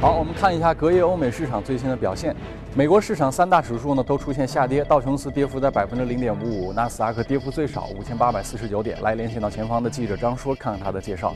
好，我们看一下隔夜欧美市场最新的表现。美国市场三大指数呢都出现下跌，道琼斯跌幅在百分之零点五五，纳斯达克跌幅最少五千八百四十九点。来连线到前方的记者张说，看看他的介绍。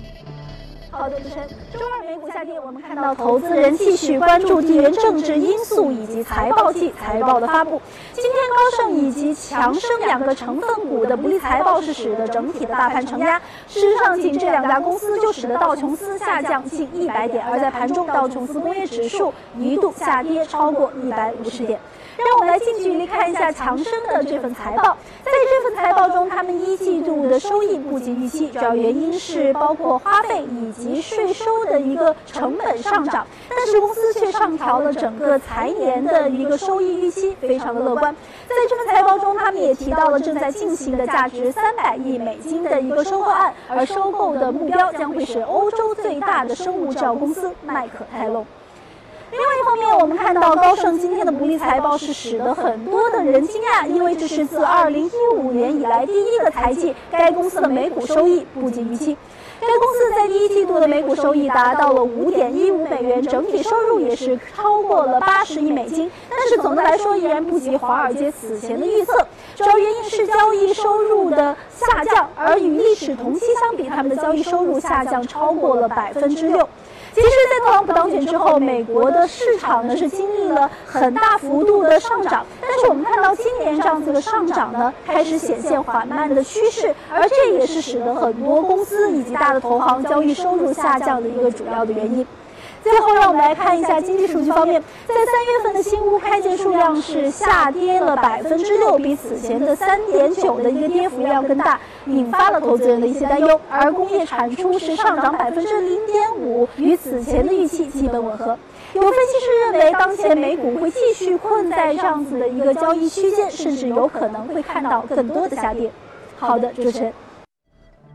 好的，主持人。周二美股下跌，我们看到投资人继续关注地缘政治因素以及财报季财报的发布。今天高盛以及强生两个成分股的不利财报是使得整体的大盘承压。事实上，仅这两家公司就使得道琼斯下降近一百点，而在盘中道琼斯工业指数一度下跌超过一百五十点。让我们来近距离看一下强生的这份财报。在这份财报中，他们一季度的收益不及预期，主要原因是包括花费以及税收的一个成本上涨。但是公司却上调了整个财年的一个收益预期，非常的乐观。在这份财报中，他们也提到了正在进行的价值三百亿美金的一个收购案，而收购的目标将会是欧洲最大的生物制药公司麦可泰隆。另外一方面，我们看到高盛今天的不利财报是使得很多的人惊讶，因为这是自2015年以来第一个财季，该公司的每股收益不及预期。该公司在第一季度的每股收益达到了5.15美元，整体收入也是超过了80亿美金。但是总的来说，依然不及华尔街此前的预测。主要原因是交易收入的下降，而与历史同期相比，他们的交易收入下降超过了百分之六。其实，在特朗普当选之后，美国的市场呢是经历了很大幅度的上涨，但是我们看到今年这样子的上涨呢，开始显现缓慢的趋势，而这也是使得很多公司以及大的投行交易收入下降的一个主要的原因。最后，让我们来看一下经济数据方面，在三月份的新屋开建数量是下跌了百分之六，比此前的三点九的一个跌幅要更大，引发了投资人的一些担忧。而工业产出是上涨百分之零点五，与此前的预期基本吻合。有分析师认为，当前美股会继续困在这样子的一个交易区间，甚至有可能会看到更多的下跌。好的，主持人。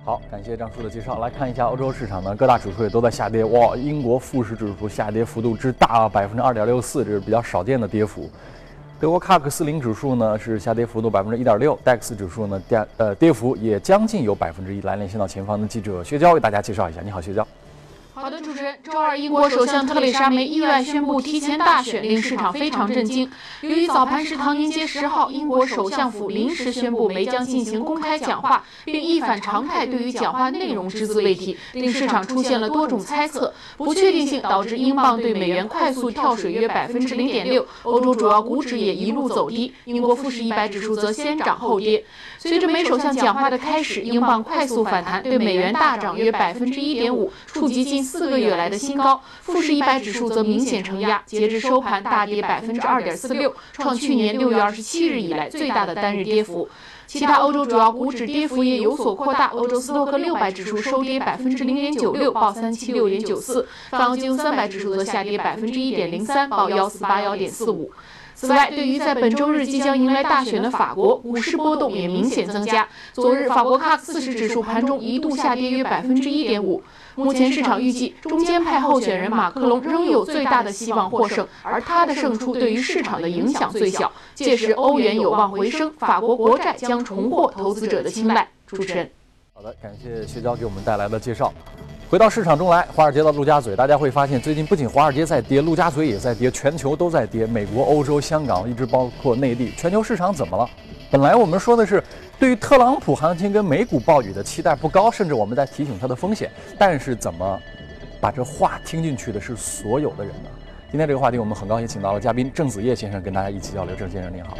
好，感谢张叔的介绍。来看一下欧洲市场呢，各大指数也都在下跌。哇，英国富时指数下跌幅度之大啊，百分之二点六四，这是比较少见的跌幅。德国卡克四零指数呢是下跌幅度百分之一点六，DAX 指数呢跌呃跌幅也将近有百分之一。来连线到前方的记者薛娇为大家介绍一下。你好，薛娇。好的，主周二，英国首相特蕾莎梅意外宣布提前大选，令市场非常震惊。由于早盘是唐宁街十号，英国首相府临时宣布梅将进行公开讲话，并一反常态，对于讲话内容只字未提，令市场出现了多种猜测，不确定性导致英镑对美元快速跳水约百分之零点六，欧洲主要股指也一路走低，英国富时一百指数则先涨后跌。随着梅首相讲话的开始，英镑快速反弹，对美元大涨约百分之一点五，触及近四个月来的新高。富时一百指数则明显承压，截至收盘大跌百分之二点四六，创去年六月二十七日以来最大的单日跌幅。其他欧洲主要股指跌幅也有所扩大，欧洲斯托克六百指数收跌百分之零点九六，报三七六点九四；泛欧金三百指数则下跌百分之一点零三，报幺四八幺点四五。此外，对于在本周日即将迎来大选的法国，股市波动也明显增加。昨日，法国 CAC 四十指数盘中一度下跌约百分之一点五。目前市场预计，中间派候选人马克龙仍有最大的希望获胜，而他的胜出对于市场的影响最小。届时，欧元有望回升，法国国债将重获投资者的青睐。主持人，好的，感谢薛娇给我们带来的介绍。回到市场中来，华尔街到陆家嘴，大家会发现，最近不仅华尔街在跌，陆家嘴也在跌，全球都在跌。美国、欧洲、香港，一直包括内地，全球市场怎么了？本来我们说的是对于特朗普行情跟美股暴雨的期待不高，甚至我们在提醒它的风险。但是怎么把这话听进去的是所有的人呢？今天这个话题，我们很高兴请到了嘉宾郑子叶先生跟大家一起交流。郑先生您好，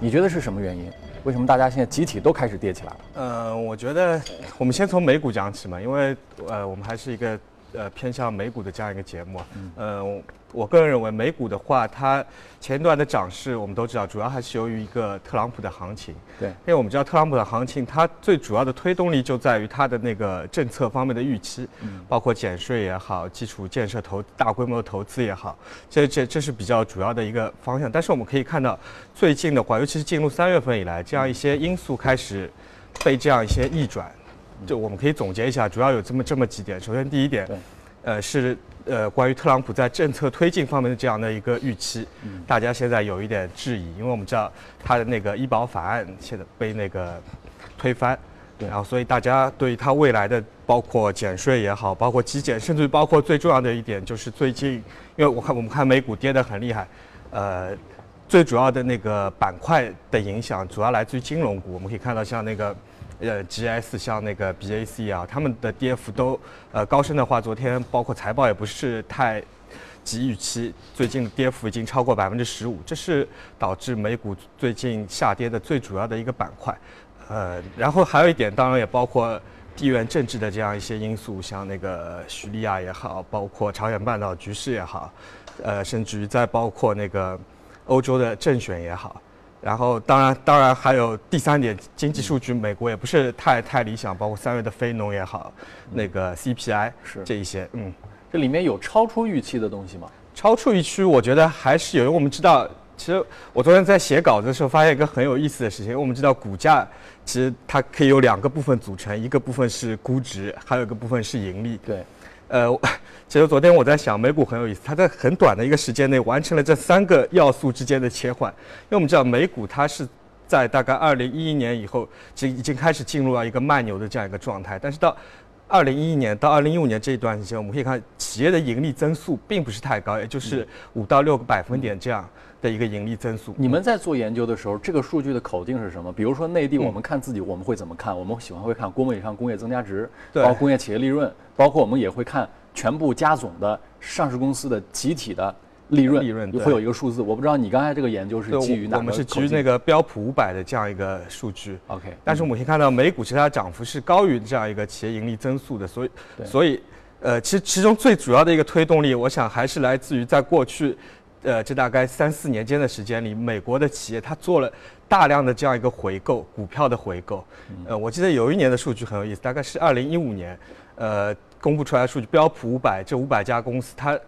你觉得是什么原因？为什么大家现在集体都开始跌起来了？呃，我觉得我们先从美股讲起嘛，因为呃，我们还是一个呃偏向美股的这样一个节目。嗯。我个人认为，美股的话，它前段的涨势我们都知道，主要还是由于一个特朗普的行情。对。因为我们知道特朗普的行情，它最主要的推动力就在于它的那个政策方面的预期，嗯包括减税也好，基础建设投大规模的投资也好，这这这是比较主要的一个方向。但是我们可以看到，最近的话，尤其是进入三月份以来，这样一些因素开始被这样一些逆转。就我们可以总结一下，主要有这么这么几点。首先，第一点，呃是。呃，关于特朗普在政策推进方面的这样的一个预期，大家现在有一点质疑，因为我们知道他的那个医保法案现在被那个推翻，对然后所以大家对于它未来的包括减税也好，包括基减，甚至于包括最重要的一点就是最近，因为我看我们看美股跌得很厉害，呃，最主要的那个板块的影响主要来自于金融股，我们可以看到像那个。呃，GS 像那个 BAC 啊，他们的跌幅都呃高盛的话，昨天包括财报也不是太及预期，最近跌幅已经超过百分之十五，这是导致美股最近下跌的最主要的一个板块。呃，然后还有一点，当然也包括地缘政治的这样一些因素，像那个叙利亚也好，包括朝鲜半岛局势也好，呃，甚至于再包括那个欧洲的政选也好。然后，当然，当然还有第三点，经济数据，美国也不是太太理想，包括三月的非农也好，那个 CPI 是这一些，嗯，这里面有超出预期的东西吗？超出预期，我觉得还是有，因为我们知道，其实我昨天在写稿子的时候发现一个很有意思的事情，因为我们知道股价其实它可以有两个部分组成，一个部分是估值，还有一个部分是盈利。对，呃，其实昨天我在想，美股很有意思，它在很短的一个时间内完成了这三个要素之间的切换。因为我们知道美股它是在大概二零一一年以后，就已经开始进入到一个慢牛的这样一个状态，但是到二零一一年到二零一五年这一段时间，我们可以看企业的盈利增速并不是太高，也就是五到六个百分点这样的一个盈利增速。你们在做研究的时候，这个数据的口径是什么？比如说内嗯地，我们看自己，我们会怎么看？我们喜欢会看规模以上工业增加值，对包括工业企业利润，包括我们也会看全部加总的上市公司的集体的利润，利润会有一个数字。我不知道你刚才这个研究是，基于哪个我我们是基于那个标普五百的这样一个数据。OK，但是我们可以看到，美股其实它涨幅是高于这样一个企业盈利增速的，所以对所以呃，其实其中最主要的一个推动力，我想还是来自于在过去呃这大概三四年间的时间里，美国的企业它做了大量的这样一个回购股票的回购。呃，我记得有一年的数据很有意思，大概是二零一五年，呃，公布出来的数据，标普五百这五百家公司它。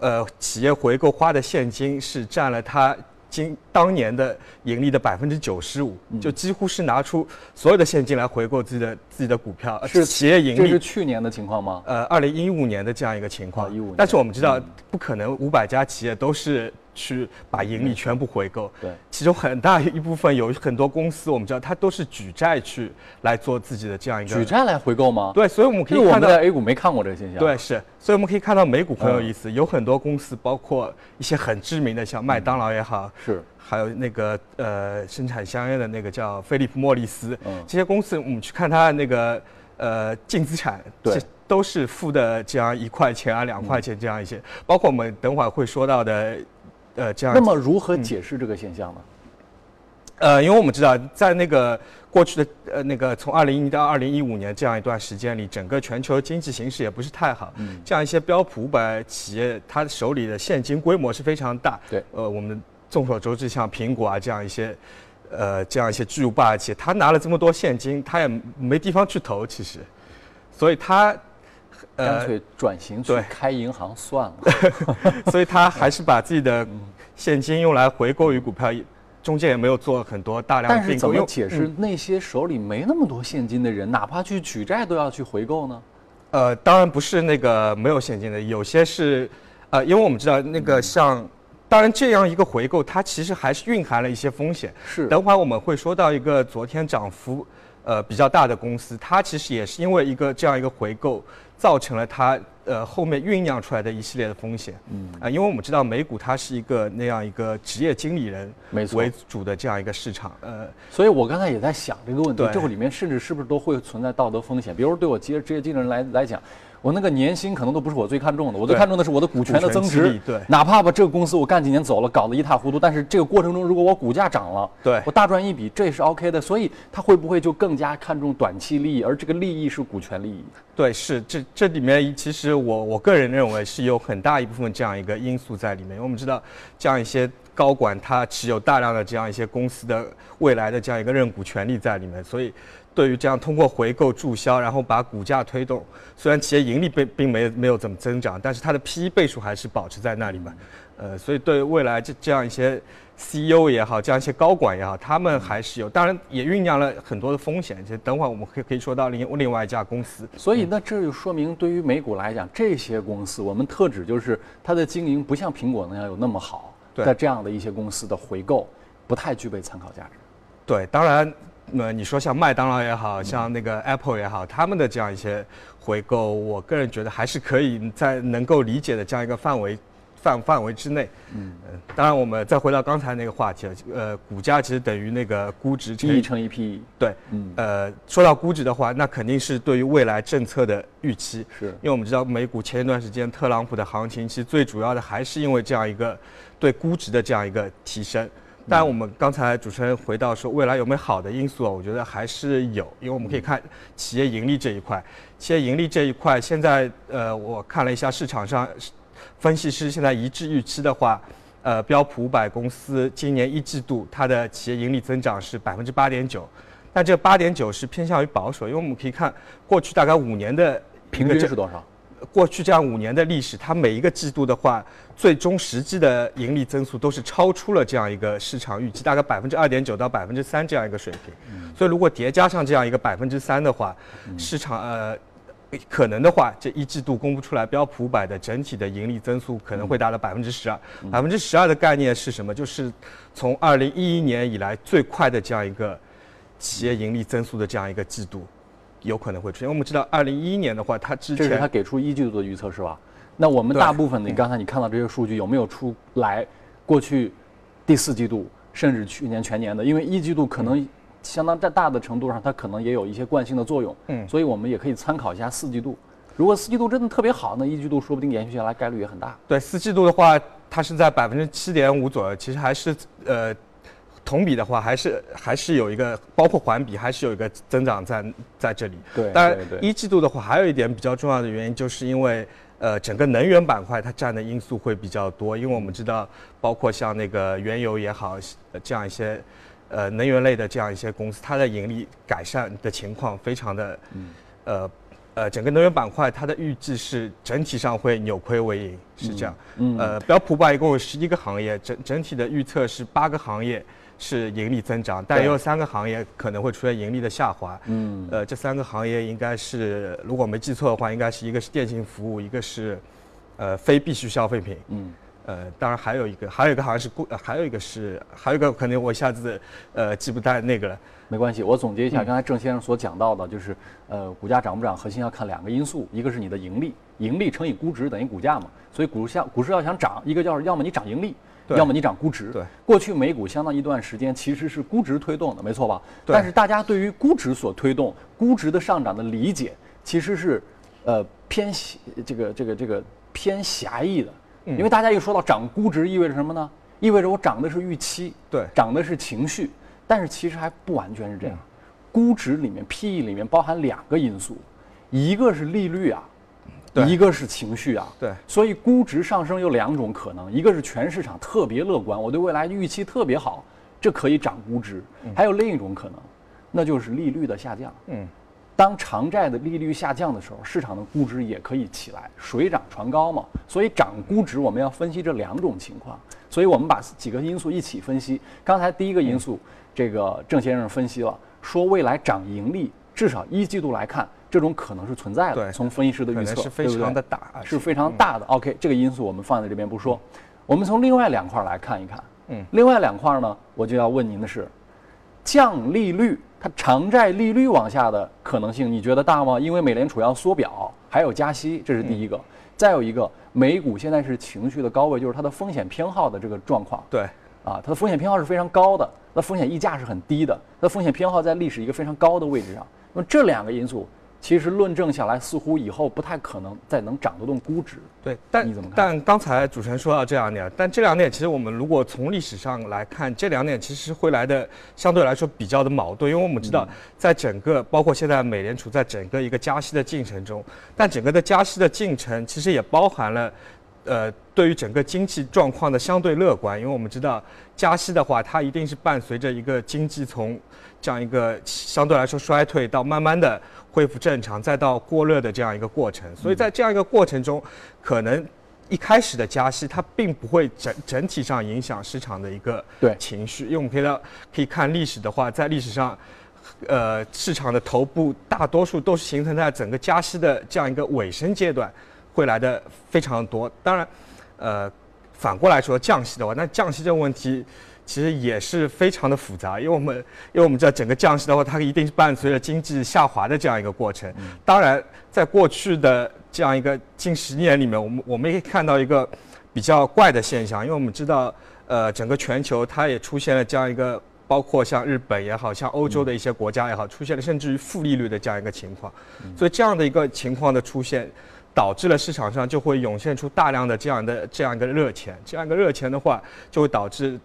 呃，企业回购花的现金是占了它今当年的盈利的百分之九十五，就几乎是拿出所有的现金来回购自己的自己的股票，呃是企业盈利这是利。去年的情况吗？呃，二零一五年的这样一个情况，啊15年但是我们知道，不可能五百家企业都是去把盈利全部回购，对，其中很大一部分有很多公司，我们知道它都是举债去来做自己的这样一个举债来回购吗？，对，所以我们可以看到这个我们在 A 股没看过这个现象。对，是，所以我们可以看到美股很有嗯。意思，有很多公司，包括一些很知名的，像麦当劳也好，是。还有那个呃生产香烟的那个叫菲利普莫里斯，嗯。这些公司我们去看它的那个呃净资产，对。都是负的这样一块钱啊两块钱这样一些，包括我们等会儿会说到的，呃这样那么如何解释这个现象呢？呃，因为我们知道，在那个过去的呃那个从二零一到二零一五年这样一段时间里，整个全球经济形势也不是太好。嗯这样一些标普五百企业，它手里的现金规模是非常大。对呃，我们众所周知，像苹果啊这样一些，呃，这样一些巨无霸企业，他拿了这么多现金，他也没地方去投，其实，所以它，干脆转型去开银行算了。所以他还是把自己的嗯现金用来回购于股票，中间也没有做很多大量的但是怎么解释那些手里没那么多现金的人，哪怕去举债都要去回购呢？呃，当然不是那个没有现金的，有些是，呃，因为我们知道那个像，当然这样一个回购，它其实还是蕴含了一些风险。是等会儿我们会说到一个昨天涨幅，呃比较大的公司，它其实也是因为一个这样一个回购，造成了它呃后面酝酿出来的一系列的风险。嗯啊、因为我们知道美股它是一个那样一个职业经理人为主的这样一个市场，呃，所以我刚才也在想这个问题，对这里面甚至是不是都会存在道德风险？比如对我职业职业经理人来来讲，我那个年薪可能都不是我最看重的，我最看重的是我的股权的增值。对哪怕把这个公司我干几年走了，搞得一塌糊涂，但是这个过程中如果我股价涨了，对我大赚一笔，这也是 OK 的。所以他会不会就更加看重短期利益，而这个利益是股权利益？对，是这这里面其实我我个人认为是有很大一部分这样一个因素在里面。因为我们知道，这样一些高管他持有大量的这样一些公司的未来的这样一个认股权利在里面，所以对于这样通过回购注销，然后把股价推动，虽然企业盈利并并没没有怎么增长，但是它的 P/E 倍数还是保持在那里嘛。呃，所以对未来这这样一些 CEO 也好，这样一些高管也好，他们还是有，当然也酝酿了很多的风险。就等会儿我们可以可以说到另另外一家公司，所以那这就说明，对于美股来讲，这些公司我们特指就是它的经营不像苹果那样有那么好对的这样的一些公司的回购，不太具备参考价值。对，当然呃，你说像麦当劳也好像那个 Apple 也好，他们的这样一些回购，我个人觉得还是可以在能够理解的这样一个范围范范围之内。嗯，当然我们再回到刚才那个话题，呃，股价其实等于那个估值乘以乘以 P。对，嗯，呃，说到估值的话，那肯定是对于未来政策的预期。是，因为我们知道美股前一段时间特朗普的行情，其实最主要的还是因为这样一个对估值的这样一个提升。但我们刚才主持人回到说未来有没有好的因素啊？我觉得还是有，因为我们可以看企业盈利这一块。企业盈利这一块，现在呃，我看了一下市场上分析师现在一致预期的话，呃，标普五百公司今年一季度它的企业盈利增长是百分之八点九，但这八点九是偏向于保守，因为我们可以看过去大概五年的平均是多少？过去这样五年的历史，它每一个季度的话，最终实际的盈利增速都是超出了这样一个市场预期，大概百分之二点九到百分之三这样一个水平。所以如果叠加上这样一个百分之三的话，市场呃可能的话，这一季度公布出来标普五百的整体的盈利增速可能会达到百分之十二。百分之十二的概念是什么？就是从二零一一年以来最快的这样一个企业盈利增速的这样一个季度。有可能会出现。我们知道，二零一一年的话，它之前这是他给出一季度的预测是吧？那我们大部分，你刚才你看到这些数据有没有出来？过去第四季度，甚至去年全年的，因为一季度可能相当在大的程度上，它可能也有一些惯性的作用。嗯，所以我们也可以参考一下四季度。如果四季度真的特别好，那一季度说不定延续下来概率也很大。对，四季度的话，它是在百分之七点五左右，其实还是呃。同比的话，还是还是有一个，包括环比，还是有一个增长在在这里。对，当然一季度的话，还有一点比较重要的原因，就是因为呃，整个能源板块它占的因素会比较多。因为我们知道，包括像那个原油也好，这样一些呃能源类的这样一些公司，它的盈利改善的情况非常的，嗯呃呃，整个能源板块它的预计是整体上会扭亏为盈，是这样。嗯。呃，标普百一共有十一个行业，整整体的预测是八个行业。是盈利增长，但也有三个行业可能会出现盈利的下滑。嗯，呃，这三个行业应该是，如果没记错的话，应该是一个是电信服务，一个是，呃，非必需消费品。嗯，呃，当然还有一个，还有一个好像是固，还有一个是，还有一个可能我一下子呃记不太那个了。没关系，我总结一下刚才郑先生所讲到的，就是呃，股价涨不涨，核心要看两个因素，一个是你的盈利，盈利乘以估值等于股价嘛。所以股市股市要想涨，一个叫要么你涨盈利。要么你涨估值，对，过去美股相当一段时间其实是估值推动的，没错吧？对但是大家对于估值所推动估值的上涨的理解，其实是，呃，偏这个这个这个偏狭义的，因为大家一说到涨估值，意味着什么呢？意味着我涨的是预期，对，涨的是情绪，但是其实还不完全是这样，估值里面 PE 里面包含两个因素，一个是利率啊。一个是情绪啊，对，所以估值上升有两种可能，一个是全市场特别乐观，我对未来预期特别好，这可以涨估值；还有另一种可能，那就是利率的下降。嗯，当长债的利率下降的时候，市场的估值也可以起来，水涨船高嘛。所以涨估值我们要分析这两种情况，所以我们把几个因素一起分析。刚才第一个因素，这个郑先生分析了，说未来涨盈利，至少一季度来看。这种可能是存在的，从分析师的预测，是非常的大，是非常大的。OK，这个因素我们放在这边不说，我们从另外两块来看一看。嗯，另外两块呢，我就要问您的是，降利率，它偿债利率往下的可能性，你觉得大吗？因为美联储要缩表，还有加息，这是第一个。再有一个，美股现在是情绪的高位，就是它的风险偏好的这个状况。对，啊，它的风险偏好是非常高的，那风险溢价是很低的，它的风险偏好在历史一个非常高的位置上。那么这两个因素。其实论证下来，似乎以后不太可能再能涨得动估值。对，但你怎么看？但刚才主持人说到这两点，但这两点其实我们如果从历史上来看，这两点其实会来的相对来说比较的矛盾，因为我们知道，在整个包括现在美联储在整个一个加息的进程中，但整个的加息的进程其实也包含了，呃，对于整个经济状况的相对乐观，因为我们知道加息的话，它一定是伴随着一个经济从这样一个相对来说衰退到慢慢的。恢复正常，再到过热的这样一个过程，所以在这样一个过程中，可能一开始的加息它并不会整整体上影响市场的一个情绪，因为我们可以到可以看历史的话，在历史上，呃，市场的头部大多数都是形成在整个加息的这样一个尾声阶段，会来的非常多。当然，呃，反过来说降息的话，那降息这个问题。其实也是非常的复杂，因为我们因为我们知道整个降息的话，它一定是伴随着经济下滑的这样一个过程。当然，在过去的这样一个近十年里面，我们我们也可以看到一个比较怪的现象，因为我们知道，呃，整个全球它也出现了这样一个，包括像日本也好像欧洲的一些国家也好，出现了甚至于负利率的这样一个情况。所以这样的一个情况的出现。导致了市场上就会涌现出大量的这样的这样一个热钱，这样一个热钱的话，就会导致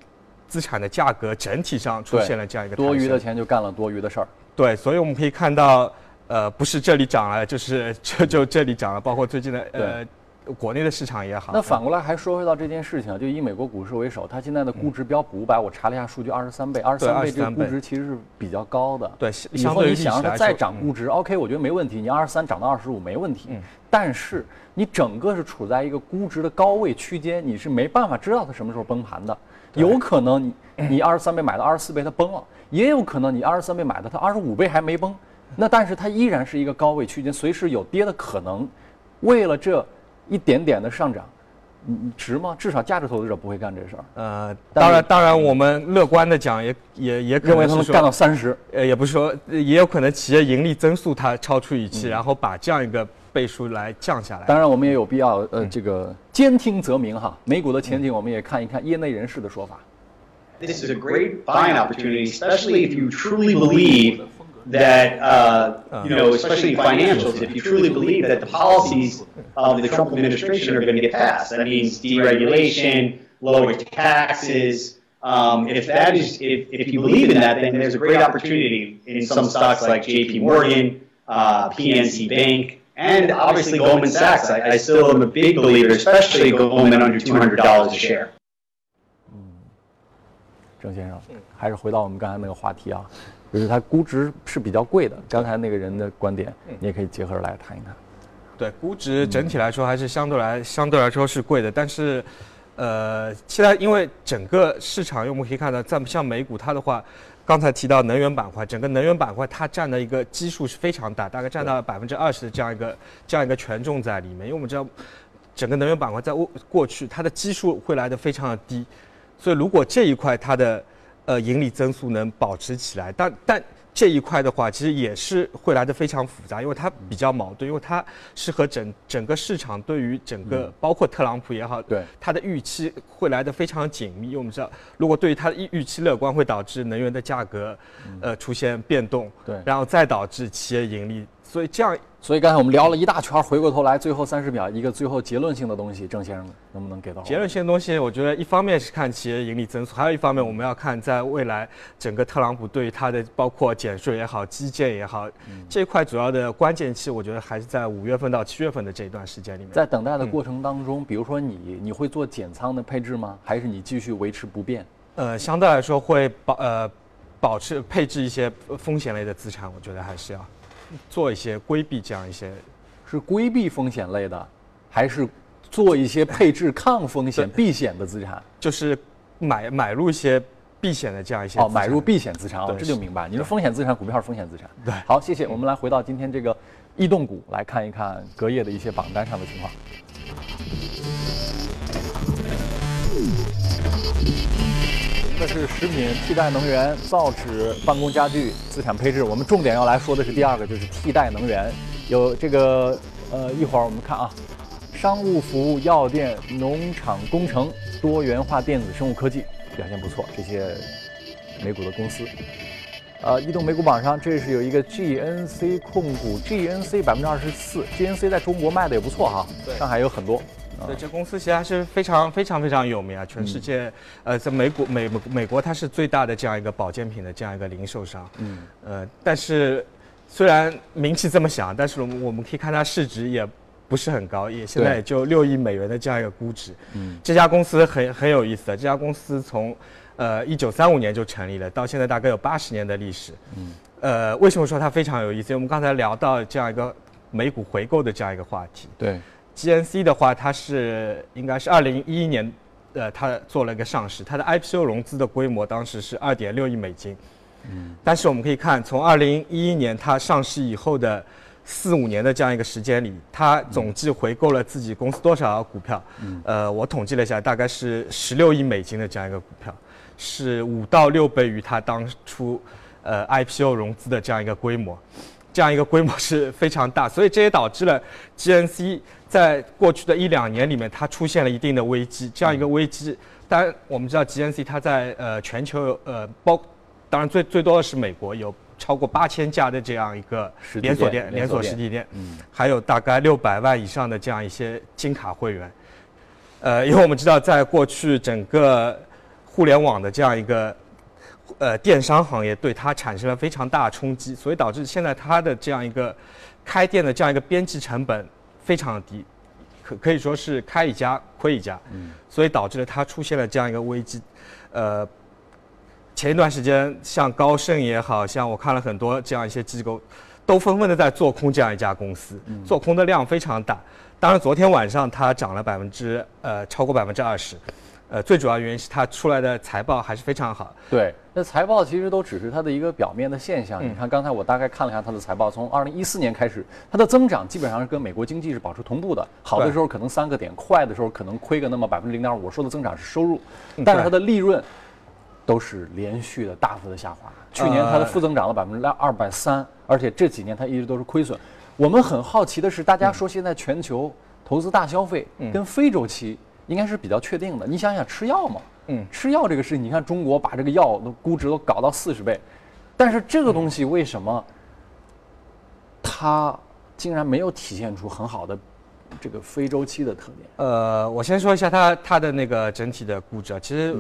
资产的价格整体上出现了这样一个多余的钱就干了多余的事儿。对，所以我们可以看到，呃，不是这里涨了，就是 这就这里涨了，包括最近的呃。国内的市场也好，那反过来还说回到这件事情，就以美国股市为首，它现在的估值标普五百，我查了一下数据，二十三倍，二十三倍这个估值其实是比较高的。对，以后你想让它再涨估值，OK，我觉得没问题，你二十三涨到二十五没问题。嗯。但是你整个是处在一个估值的高位区间，你是没办法知道它什么时候崩盘的。有可能你你二十三倍买的二十四倍它崩了，也有可能你二十三倍买的它二十五倍还没崩，那但是它依然是一个高位区间，随时有跌的可能。为了这。一点点的上涨，你值吗？至少价值投资者不会干这事儿。呃，当然，当然，我们乐观的讲，也也也认为他们干到三十。呃，也不是说，也有可能企业盈利增速它超出预期，然后把这样一个倍数来降下来。当然，我们也有必要呃，这个兼听则明哈。美股的前景，我们也看一看业内人士的说法。This is a great buying opportunity, especially if you truly believe. that uh, you know, especially in financials, if you truly believe that the policies of the Trump administration are going to get passed, that means deregulation, lower taxes. Um, if that is, if, if you believe in that, then there's a great opportunity in some stocks like J.P. Morgan, uh, PNC Bank, and obviously Goldman Sachs. I, I still am a big believer, especially Goldman under $200 a share. 郑先生，还是回到我们刚才那个话题啊， 就是它估值是比较贵的。刚才那个人的观点，你也可以结合着来谈一谈。对，估值整体来说还是相对来相对来说是贵的，但是，呃，现在因为整个市场，我们可以看到，在像美股它的话，刚才提到能源板块，整个能源板块它占的一个基数是非常大，大概占到百分之二十的这样一个这样一个权重在里面。因为我们知道，整个能源板块在过过去它的基数会来的非常的低。所以，如果这一块它的呃盈利增速能保持起来，但但这一块的话，其实也是会来的非常复杂，因为它比较矛盾，因为它是和整整个市场对于整个包括特朗普也好，对它的预期会来的非常紧密。因为我们知道，如果对于它的预预期乐观，会导致能源的价格呃出现变动，对，然后再导致企业盈利。所以这样，所以刚才我们聊了一大圈，回过头来，最后三十秒，一个最后结论性的东西，郑先生能不能给到？结论性的东西，我觉得一方面是看企业盈利增速，还有一方面我们要看在未来整个特朗普对他的包括减税也好、基建也好，这一块主要的关键期，我觉得还是在五月份到七月份的这一段时间里面。在等待的过程当中，比如说你，你会做减仓的配置吗？还是你继续维持不变？呃，相对来说会保呃保持配置一些风险类的资产，我觉得还是要。做一些规避这样一些，是规避风险类的，还是做一些配置抗风险避险的资产？就是买买入一些避险的这样一些。哦，买入避险资产哦，这就明白。你说风险资产，股票是风险资产。对，好，谢谢。我们来回到今天这个异动股，来看一看隔夜的一些榜单上的情况。这是食品、替代能源、造纸、办公家具资产配置。我们重点要来说的是第二个，就是替代能源。有这个呃，一会儿我们看啊，商务服务、药店、农场工程、多元化电子、生物科技表现不错，这些美股的公司。呃，移动美股榜上，这是有一个 GNC 控股，GNC 百分之二十四，GNC 在中国卖的也不错哈，上海有很多。对，这公司其实还是非常非常非常有名啊，全世界，呃，在美股美美国它是最大的这样一个保健品的这样一个零售商，嗯，呃，但是虽然名气这么响，但是我们我们可以看它市值也不是很高，也现在也就六亿美元的这样一个估值，嗯，这家公司很很有意思的，这家公司从呃一九三五年就成立了，到现在大概有八十年的历史，嗯，呃，为什么说它非常有意思？因为我们刚才聊到这样一个美股回购的这样一个话题，对。GNC 的话，它是应该是二零一一年，呃，它做了一个上市，它的 IPO 融资的规模当时是二点六亿美金。嗯。但是我们可以看，从二零一一年它上市以后的四五年的这样一个时间里，它总计回购了自己公司多少股票？嗯。呃，我统计了一下，大概是十六亿美金的这样一个股票。是五到六倍于它当初呃 IPO 融资的这样一个规模，这样一个规模是非常大，所以这也导致了 GNC 在过去的一两年里面它出现了一定的危机。这样一个危机，当然我们知道 GNC 它在呃全球呃包，当然最最多的是美国有。超过八千家的这样一个连锁店、连锁实体店，嗯，还有大概六百万以上的这样一些金卡会员，呃，因为我们知道，在过去整个互联网的这样一个呃电商行业，对它产生了非常大的冲击，所以导致现在它的这样一个开店的这样一个边际成本非常的低，可可以说是开一家亏一家，嗯，所以导致了它出现了这样一个危机，呃。前一段时间，像高盛也好像我看了很多这样一些机构，都纷纷的在做空这样一家公司，做空的量非常大。当然，昨天晚上它涨了百分之呃超过百分之二十，呃，最主要原因是它出来的财报还是非常好。对，那财报其实都只是它的一个表面的现象。你看刚才我大概看了一下它的财报，从二零一四年开始，它的增长基本上是跟美国经济是保持同步的。好的时候可能三个点，快的时候可能亏个那么百分之零点五。我说的增长是收入，但是它的利润。都是连续的大幅的下滑。去年它的负增长了百分之二百三，而且这几年它一直都是亏损。我们很好奇的是，大家说现在全球投资大消费跟非周期应该是比较确定的。你想想吃药嘛，嗯，吃药这个事情，你看中国把这个药的估值都搞到四十倍，但是这个东西为什么它竟然没有体现出很好的这个非周期的特点？呃，我先说一下它它的那个整体的估值啊，其实。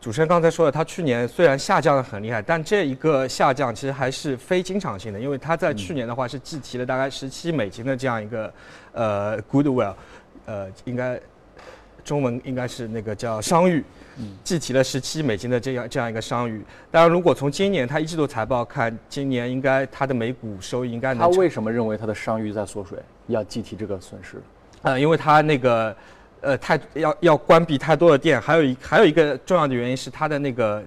主持人刚才说了，它去年虽然下降的很厉害，但这一个下降其实还是非经常性的，因为它在去年的话是计提了大概十七美金的这样一个呃 goodwill，呃，应该中文应该是那个叫商誉，计提了十七美金的这样这样一个商誉。当然，如果从今年它一季度财报看，今年应该它的每股收益应该能。他为什么认为它的商誉在缩水，要计提这个损失？呃，因为它那个。呃，太要要关闭太多的店，还有一还有一个重要的原因是它的那个，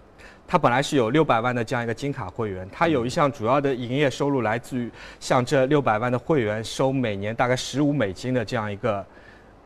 它本来是有六百万的这样一个金卡会员，它有一项主要的营业收入来自于向这六百万的会员收每年大概十五美金的这样一个。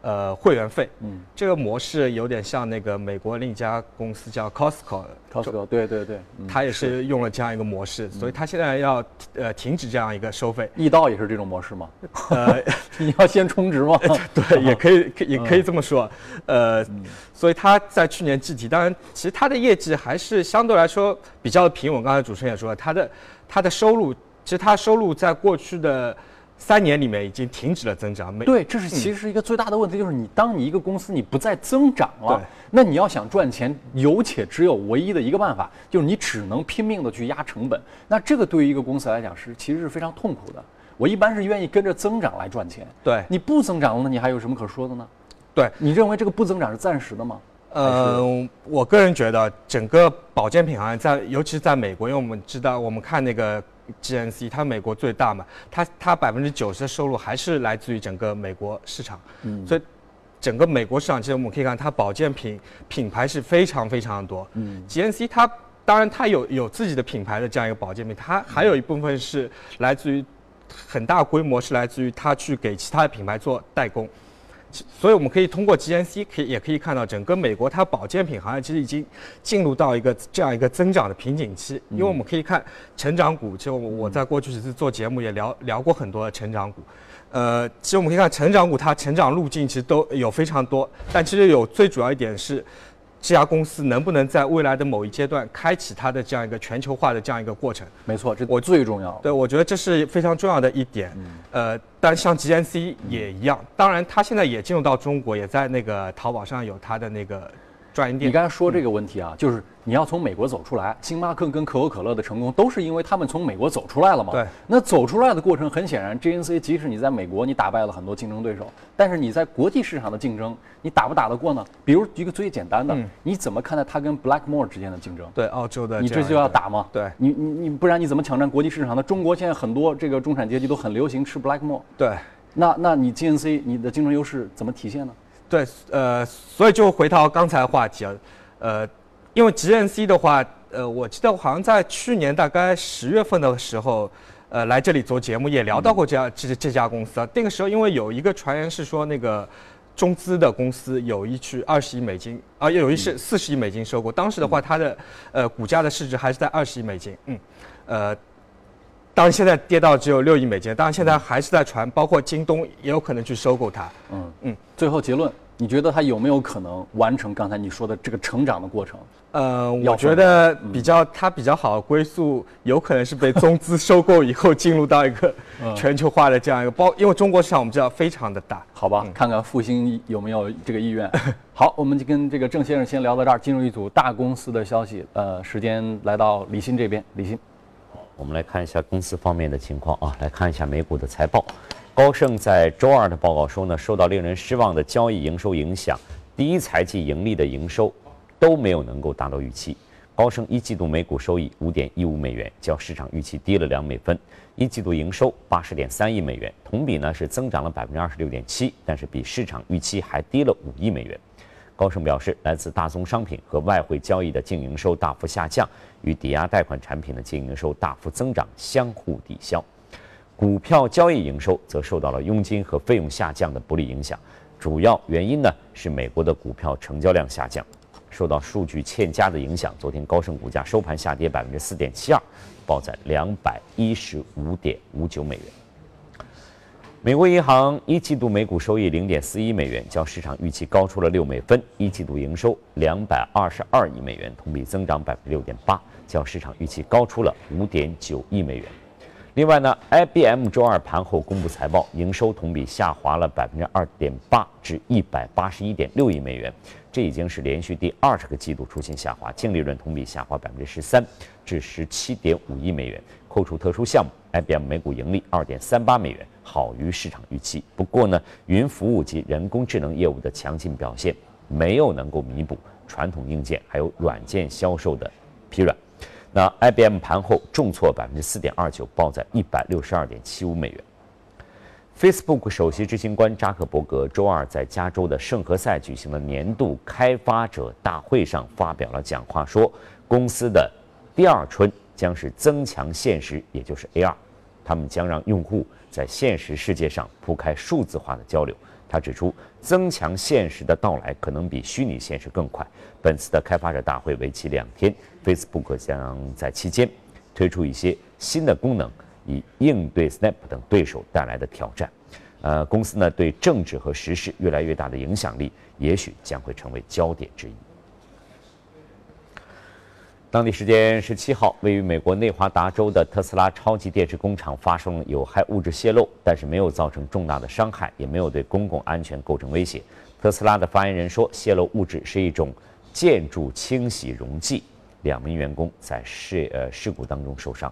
呃，会员费，嗯，这个模式有点像那个美国另一家公司叫 Costco，Costco，对对对，它也是用了这样一个模式，所以它现在要呃停止这样一个收费。易到也是这种模式吗？呃，你要先充值吗？对，也可以，也可以这么说。呃，所以它在去年计提，当然，其实它的业绩还是相对来说比较平稳。刚才主持人也说了，它的它的收入，其实它收入在过去的。三年里面已经停止了增长，对，这是其实是一个最大的问题，就是你当你一个公司你不再增长了，那你要想赚钱，有且只有唯一的一个办法，就是你只能拼命的去压成本。那这个对于一个公司来讲是其实是非常痛苦的。我一般是愿意跟着增长来赚钱。对，你不增长了，那你还有什么可说的呢？对，你认为这个不增长是暂时的吗？呃，我个人觉得整个保健品行业在，尤其是在美国，因为我们知道，我们看那个。GNC 它美国最大嘛，它它百分之九十的收入还是来自于整个美国市场，嗯，所以整个美国市场其实我们可以看它保健品品牌是非常非常的多，嗯，GNC 它当然它有有自己的品牌的这样一个保健品，它还有一部分是来自于很大规模是来自于它去给其他的品牌做代工。所以我们可以通过 GNC 可以也可以看到，整个美国它保健品行业其实已经进入到一个这样一个增长的瓶颈期。因为我们可以看成长股，就我在过去几次做节目也聊聊过很多的成长股。呃，其实我们可以看成长股它成长路径其实都有非常多，但其实有最主要一点是。这家公司能不能在未来的某一阶段开启它的这样一个全球化的这样一个过程？没错，这我最重要。对，我觉得这是非常重要的一点。呃，但像 GNC 也一样，当然它现在也进入到中国，也在那个淘宝上有它的那个专营店。你刚才说这个问题啊，就是。你要从美国走出来，星巴克跟可口可乐的成功都是因为他们从美国走出来了嘛？对。那走出来的过程很显然，GNC 即使你在美国你打败了很多竞争对手，但是你在国际市场的竞争，你打不打得过呢？比如一个最简单的，你怎么看待它跟 Blackmore 之间的竞争？对，澳洲的，你这就要打吗？对，你你你不然你怎么抢占国际市场呢？中国现在很多这个中产阶级都很流行吃 Blackmore。对。那那你 GNC 你的竞争优势怎么体现呢？对，呃，所以就回到刚才的话题啊，呃，因为 GNC 的话。呃，我记得我好像在去年大概十月份的时候，呃，来这里做节目也聊到过这样这这家公司啊。那个时候因为有一个传言是说那个中资的公司有一去二十亿美金，啊，有一是四十亿美金收购。当时的话，它的呃股价的市值还是在二十亿美金。嗯，呃，当然现在跌到只有六亿美金。当然现在还是在传，包括京东也有可能去收购它。嗯嗯。最后结论，你觉得它有没有可能完成刚才你说的这个成长的过程？呃，我觉得比较它比较好的归宿，有可能是被中资收购以后进入到一个 全球化的这样一个包，因为中国市场我们知道非常的大，好吧？看看复兴有没有这个意愿。好，我们就跟这个郑先生先聊到这儿，进入一组大公司的消息。呃，时间来到李欣这边，李欣，我们来看一下公司方面的情况啊，来看一下美股的财报。高盛在周二的报告说呢，受到令人失望的交易营收影响，第一财季盈利的营收。都没有能够达到预期。高盛一季度每股收益五点一五美元，较市场预期低了两美分。一季度营收八十点三亿美元，同比呢是增长了百分之二十六点七，但是比市场预期还低了五亿美元。高盛表示，来自大宗商品和外汇交易的净营收大幅下降，与抵押贷款产品的净营收大幅增长相互抵消。股票交易营收则受到了佣金和费用下降的不利影响，主要原因呢是美国的股票成交量下降。受到数据欠佳的影响，昨天高盛股价收盘下跌百分之四点七二，报在两百一十五点五九美元。美国银行一季度每股收益零点四一美元，较市场预期高出了六美分。一季度营收两百二十二亿美元，同比增长百分之六点八，较市场预期高出了五点九亿美元。另外呢，IBM 周二盘后公布财报，营收同比下滑了百分之二点八，至一百八十一点六亿美元，这已经是连续第二十个季度出现下滑。净利润同比下滑百分之十三，至十七点五亿美元。扣除特殊项目，IBM 每股盈利二点三八美元，好于市场预期。不过呢，云服务及人工智能业务的强劲表现，没有能够弥补传统硬件还有软件销售的疲软。那 IBM 盘后重挫百分之四点二九，报在一百六十二点七五美元。Facebook 首席执行官扎克伯格周二在加州的圣何塞举行的年度开发者大会上发表了讲话，说公司的第二春将是增强现实，也就是 AR，他们将让用户在现实世界上铺开数字化的交流。他指出，增强现实的到来可能比虚拟现实更快。本次的开发者大会为期两天，Facebook 将在期间推出一些新的功能，以应对 Snap 等对手带来的挑战。呃，公司呢对政治和时事越来越大的影响力，也许将会成为焦点之一。当地时间十七号，位于美国内华达州的特斯拉超级电池工厂发生了有害物质泄漏，但是没有造成重大的伤害，也没有对公共安全构成威胁。特斯拉的发言人说，泄漏物质是一种建筑清洗溶剂，两名员工在事呃事故当中受伤。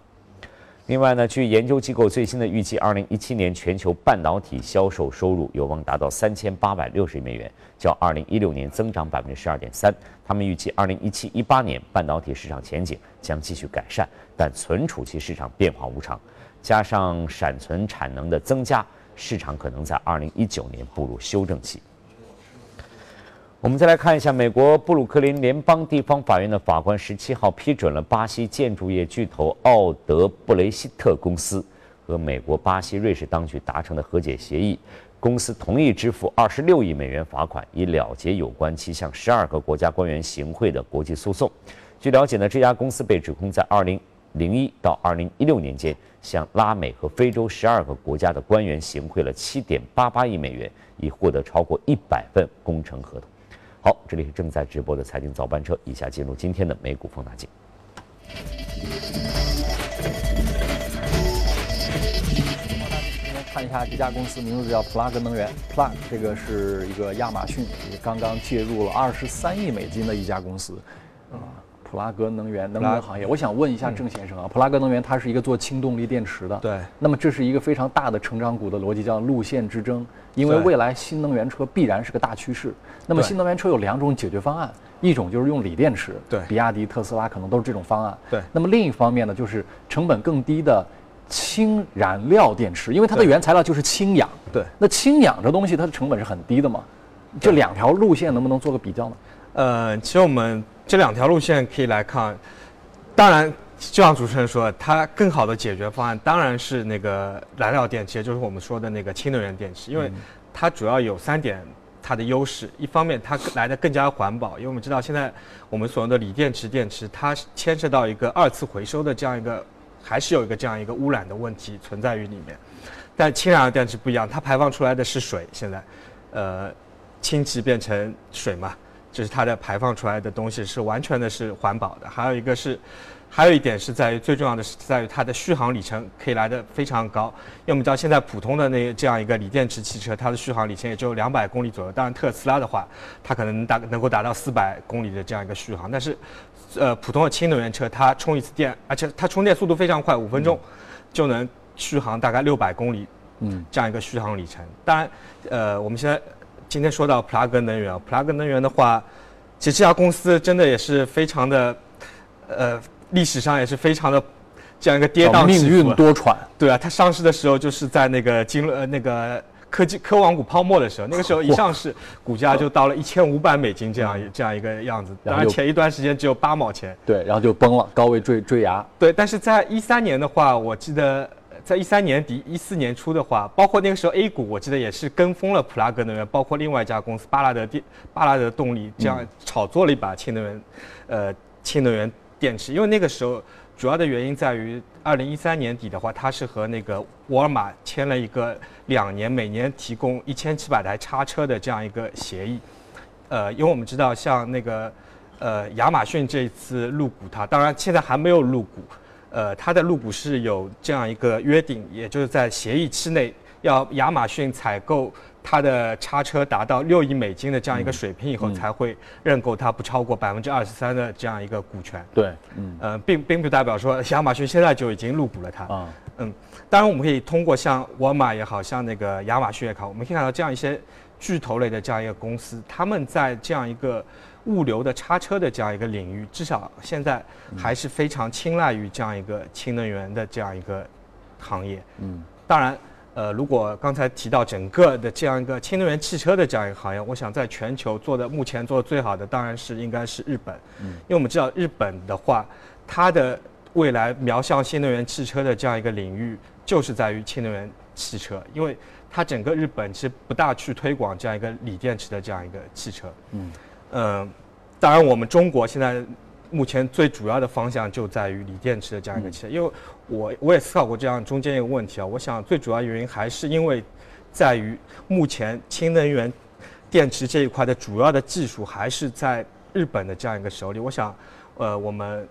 另外呢，据研究机构最新的预计，二零一七年全球半导体销售收入有望达到三千八百六十亿美元，较二零一六年增长百分之十二点三。他们预计二零一七一八年半导体市场前景将继续改善，但存储器市场变化无常，加上闪存产能的增加，市场可能在二零一九年步入修正期。我们再来看一下，美国布鲁克林联邦地方法院的法官十七号批准了巴西建筑业巨头奥德布雷希特公司和美国、巴西、瑞士当局达成的和解协议，公司同意支付二十六亿美元罚款，以了结有关其向十二个国家官员行贿的国际诉讼。据了解呢，这家公司被指控在二零零一到二零一六年间，向拉美和非洲十二个国家的官员行贿了七点八八亿美元，以获得超过一百份工程合同。好，这里是正在直播的财经早班车，以下进入今天的美股放大镜。看一下这家公司名字叫 Plug 能源，Plug 这个是一个亚马逊刚刚介入了二十三亿美金的一家公司，啊。普拉格能源能源行业，我想问一下郑先生啊，普拉格能源它是一个做氢动力电池的，对。那么这是一个非常大的成长股的逻辑，叫路线之争。因为未来新能源车必然是个大趋势。那么新能源车有两种解决方案，一种就是用锂电池，对。比亚迪、特斯拉可能都是这种方案，对。那么另一方面呢，就是成本更低的氢燃料电池，因为它的原材料就是氢氧，对。那氢氧这东西它的成本是很低的嘛？这两条路线能不能做个比较呢？呃，其实我们。这两条路线可以来看，当然，就像主持人说，它更好的解决方案当然是那个燃料电池，也就是我们说的那个氢能源电池，因为它主要有三点它的优势，一方面它来的更加环保，因为我们知道现在我们所用的锂电池电池，它牵涉到一个二次回收的这样一个，还是有一个这样一个污染的问题存在于里面。但氢燃料电池不一样，它排放出来的是水，现在，呃，氢气变成水嘛，就是它的排放出来的东西是完全的是环保的。还有一个是。还有一点是在于，最重要的是在于它的续航里程可以来的非常高。因为我们知道现在普通的那这样一个锂电池汽车，它的续航里程也就两百公里左右。当然特斯拉的话，它可能达能够达到四百公里的这样一个续航。但是，呃，普通的氢能源车它充一次电，而且它充电速度非常快，五分钟就能续航大概六百公里，嗯，这样一个续航里程。当然，呃，我们现在今天说到普拉格能源，普拉格能源的话，其实这家公司真的也是非常的，呃。历史上也是非常的这样一个跌宕命运多舛。对啊，它上市的时候就是在那个金呃那个科技科网股泡沫的时候，那个时候一上市，股价就到了一千五百美金这样这样一个样子。当然前一段时间只有八毛钱。对，然后就崩了，高位坠坠崖。对，但是在一三年的话，我记得在一三年底一四年初的话，包括那个时候 A 股，我记得也是跟风了普拉格能源，包括另外一家公司巴拉德电巴拉德动力这样炒作了一把氢能源，呃，氢能源。电池，因为那个时候主要的原因在于，二零一三年底的话，它是和那个沃尔玛签了一个两年，每年提供一千七百台叉车的这样一个协议。呃，因为我们知道，像那个呃亚马逊这一次入股它，当然现在还没有入股，呃，它的入股是有这样一个约定，也就是在协议期内要亚马逊采购。它的叉车达到六亿美金的这样一个水平以后，才会认购它不超过百分之二十三的这样一个股权。对，嗯，呃，并并不代表说亚马逊现在就已经入股了它。啊，嗯，当然我们可以通过像沃尔玛也好像那个亚马逊也好，我们可以看到这样一些巨头类的这样一个公司，他们在这样一个物流的叉车的这样一个领域，至少现在还是非常青睐于这样一个氢能源的这样一个行业。嗯，当然。呃，如果刚才提到整个的这样一个氢能源汽车的这样一个行业，我想在全球做的目前做的最好的当然是应该是日本，嗯，因为我们知道日本的话，它的未来瞄向新能源汽车的这样一个领域，就是在于氢能源汽车，因为它整个日本其实不大去推广这样一个锂电池的这样一个汽车，嗯，呃，当然我们中国现在。目前最主要的方向就在于锂电池的这样一个汽车，因为我我也思考过这样中间一个问题啊，我想最主要原因还是因为，在于目前氢能源电池这一块的主要的技术还是在日本的这样一个手里。我想，呃，我们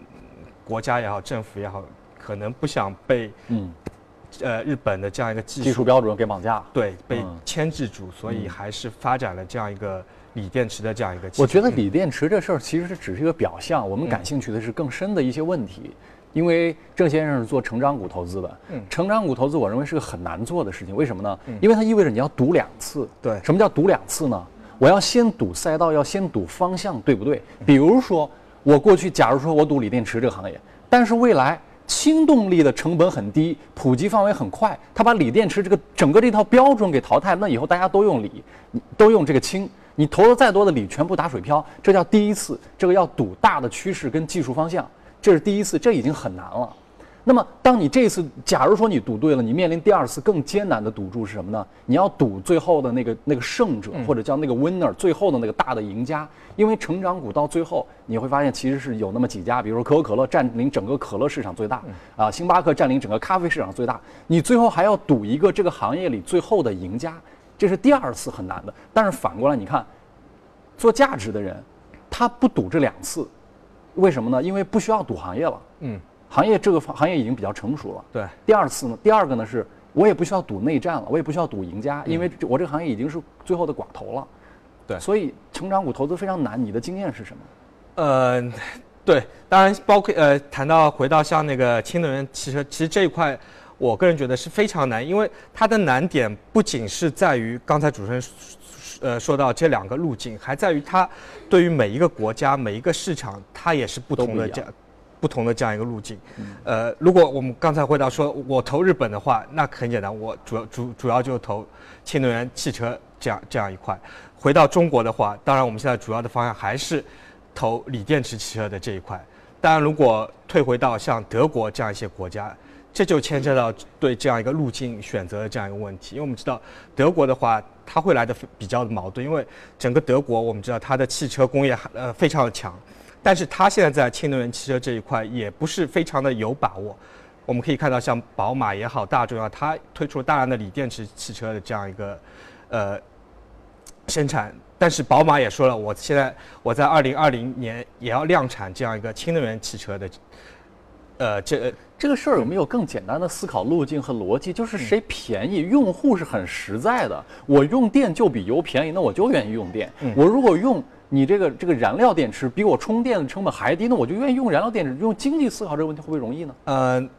国家也好，政府也好，可能不想被嗯，呃，日本的这样一个技术标准给绑架，对，被牵制住，所以还是发展了这样一个。锂电池的这样一个，我觉得锂电池这事儿其实是只是一个表象，我们感兴趣的是更深的一些问题。因为郑先生是做成长股投资的，嗯，成长股投资我认为是个很难做的事情，为什么呢？因为它意味着你要赌两次。对，什么叫赌两次呢？我要先赌赛道，要先赌方向，对不对？比如说，我过去假如说我赌锂电池这个行业，但是未来氢动力的成本很低，普及范围很快，它把锂电池这个整个这套标准给淘汰，那以后大家都用锂，都用这个氢。你投了再多的锂，全部打水漂，这叫第一次。这个要赌大的趋势跟技术方向，这是第一次，这已经很难了。那么，当你这次假如说你赌对了，你面临第二次更艰难的赌注是什么呢？你要赌最后的那个那个胜者，或者叫那个 winner，最后的那个大的赢家。因为成长股到最后你会发现，其实是有那么几家，比如说可口可乐占领整个可乐市场最大，啊，星巴克占领整个咖啡市场最大。你最后还要赌一个这个行业里最后的赢家。这是第二次很难的，但是反过来你看，做价值的人，他不赌这两次，为什么呢？因为不需要赌行业了，嗯，行业这个行业已经比较成熟了。对，第二次呢，第二个呢是，我也不需要赌内战了，我也不需要赌赢家，因为我这个行业已经是最后的寡头了。对，所以成长股投资非常难。你的经验是什么？呃，对，当然包括呃，谈到回到像那个氢能源汽车，其实这一块。我个人觉得是非常难，因为它的难点不仅是在于刚才主持人呃说到这两个路径，还在于它对于每一个国家、每一个市场，它也是不同的这样不同的这样一个路径。呃，如果我们刚才回答说我投日本的话，那很简单，我主要主主要就投新能源汽车这样这样一块。回到中国的话，当然我们现在主要的方向还是投锂电池汽车的这一块。当然，如果退回到像德国这样一些国家。这就牵涉到对这样一个路径选择的这样一个问题，因为我们知道德国的话，它会来的比较的矛盾，因为整个德国我们知道它的汽车工业呃非常的强，但是它现在在氢能源汽车这一块也不是非常的有把握。我们可以看到，像宝马也好，大众啊，它推出了大量的锂电池汽车的这样一个呃生产，但是宝马也说了，我现在我在二零二零年也要量产这样一个氢能源汽车的。呃，这这个事儿有没有更简单的思考路径和逻辑？就是谁便宜，用户是很实在的。我用电就比油便宜，那我就愿意用电。我如果用你这个这个燃料电池比我充电的成本还低，那我就愿意用燃料电池。用经济思考这个问题会不会容易呢？呃，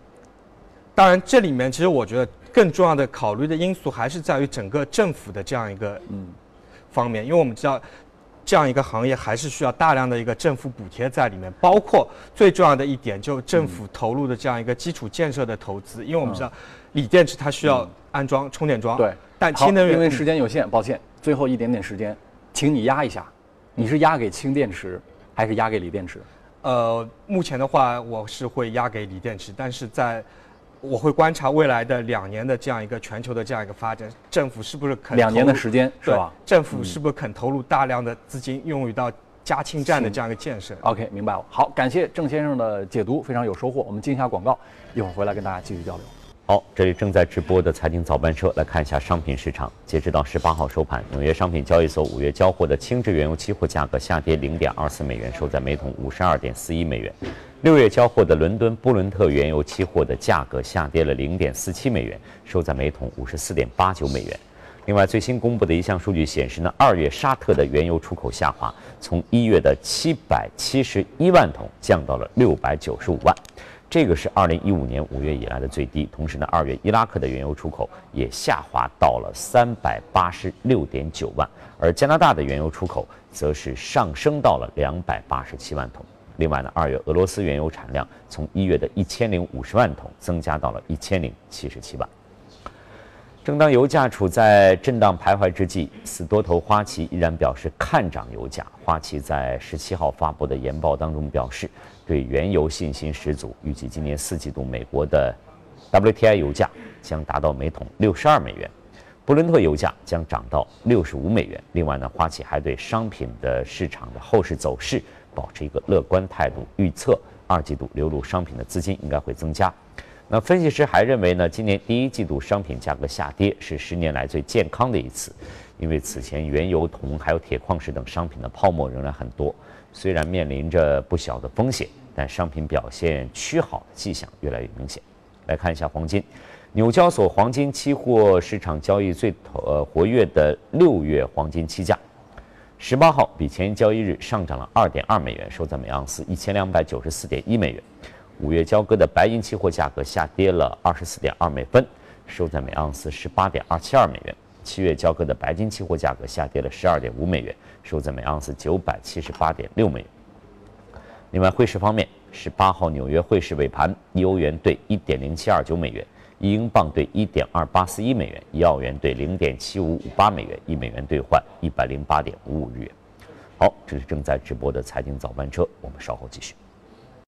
当然这里面其实我觉得更重要的考虑的因素还是在于整个政府的这样一个嗯方面，因为我们知道。这样一个行业还是需要大量的一个政府补贴在里面，包括最重要的一点，就政府投入的这样一个基础建设的投资。因为我们知道，锂电池它需要安装充电桩。对，但氢能源因为时间有限，抱歉，最后一点点时间，请你压一下，你是压给氢电池还是压给锂电池？呃，目前的话，我是会压给锂电池，但是在。我会观察未来的两年的这样一个全球的这样一个发展，政府是不是肯两年的时间是吧？政府是不是肯投入大量的资金用于到加氢站的这样一个建设？OK，明白了。好，感谢郑先生的解读，非常有收获。我们进一下广告，一会儿回来跟大家继续交流。好，这里正在直播的财经早班车，来看一下商品市场。截止到十八号收盘，纽约商品交易所五月交货的轻质原油期货价格下跌零点二四美元，收在每桶五十二点四一美元。六月交货的伦敦布伦特原油期货的价格下跌了零点四七美元，收在每桶五十四点八九美元。另外，最新公布的一项数据显示呢，二月沙特的原油出口下滑，从一月的七百七十一万桶降到了六百九十五万。这个是二零一五年五月以来的最低。同时呢，二月伊拉克的原油出口也下滑到了三百八十六点九万，而加拿大的原油出口则是上升到了两百八十七万桶。另外呢，二月俄罗斯原油产量从一月的一千零五十万桶增加到了一千零七十七万。正当油价处在震荡徘徊之际，死多头花旗依然表示看涨油价。花旗在十七号发布的研报当中表示。对原油信心十足，预计今年四季度美国的 WTI 油价将达到每桶六十二美元，布伦特油价将涨到六十五美元。另外呢，花旗还对商品的市场的后市走势保持一个乐观态度，预测二季度流入商品的资金应该会增加。那分析师还认为呢，今年第一季度商品价格下跌是十年来最健康的一次，因为此前原油、铜还有铁矿石等商品的泡沫仍然很多。虽然面临着不小的风险，但商品表现趋好的迹象越来越明显。来看一下黄金，纽交所黄金期货市场交易最呃活跃的六月黄金期价，十八号比前一交易日上涨了二点二美元，收在每盎司一千两百九十四点一美元。五月交割的白银期货价格下跌了二十四点二美分，收在每盎司十八点二七二美元。七月交割的白金期货价格下跌了十二点五美元，收在每盎司九百七十八点六美元。另外，汇市方面，十八号纽约汇市尾盘，一欧元兑一点零七二九美元，一英镑兑一点二八四一美元，一澳元兑零点七五五八美元，一美元兑换一百零八点五五日元。好，这是正在直播的财经早班车，我们稍后继续。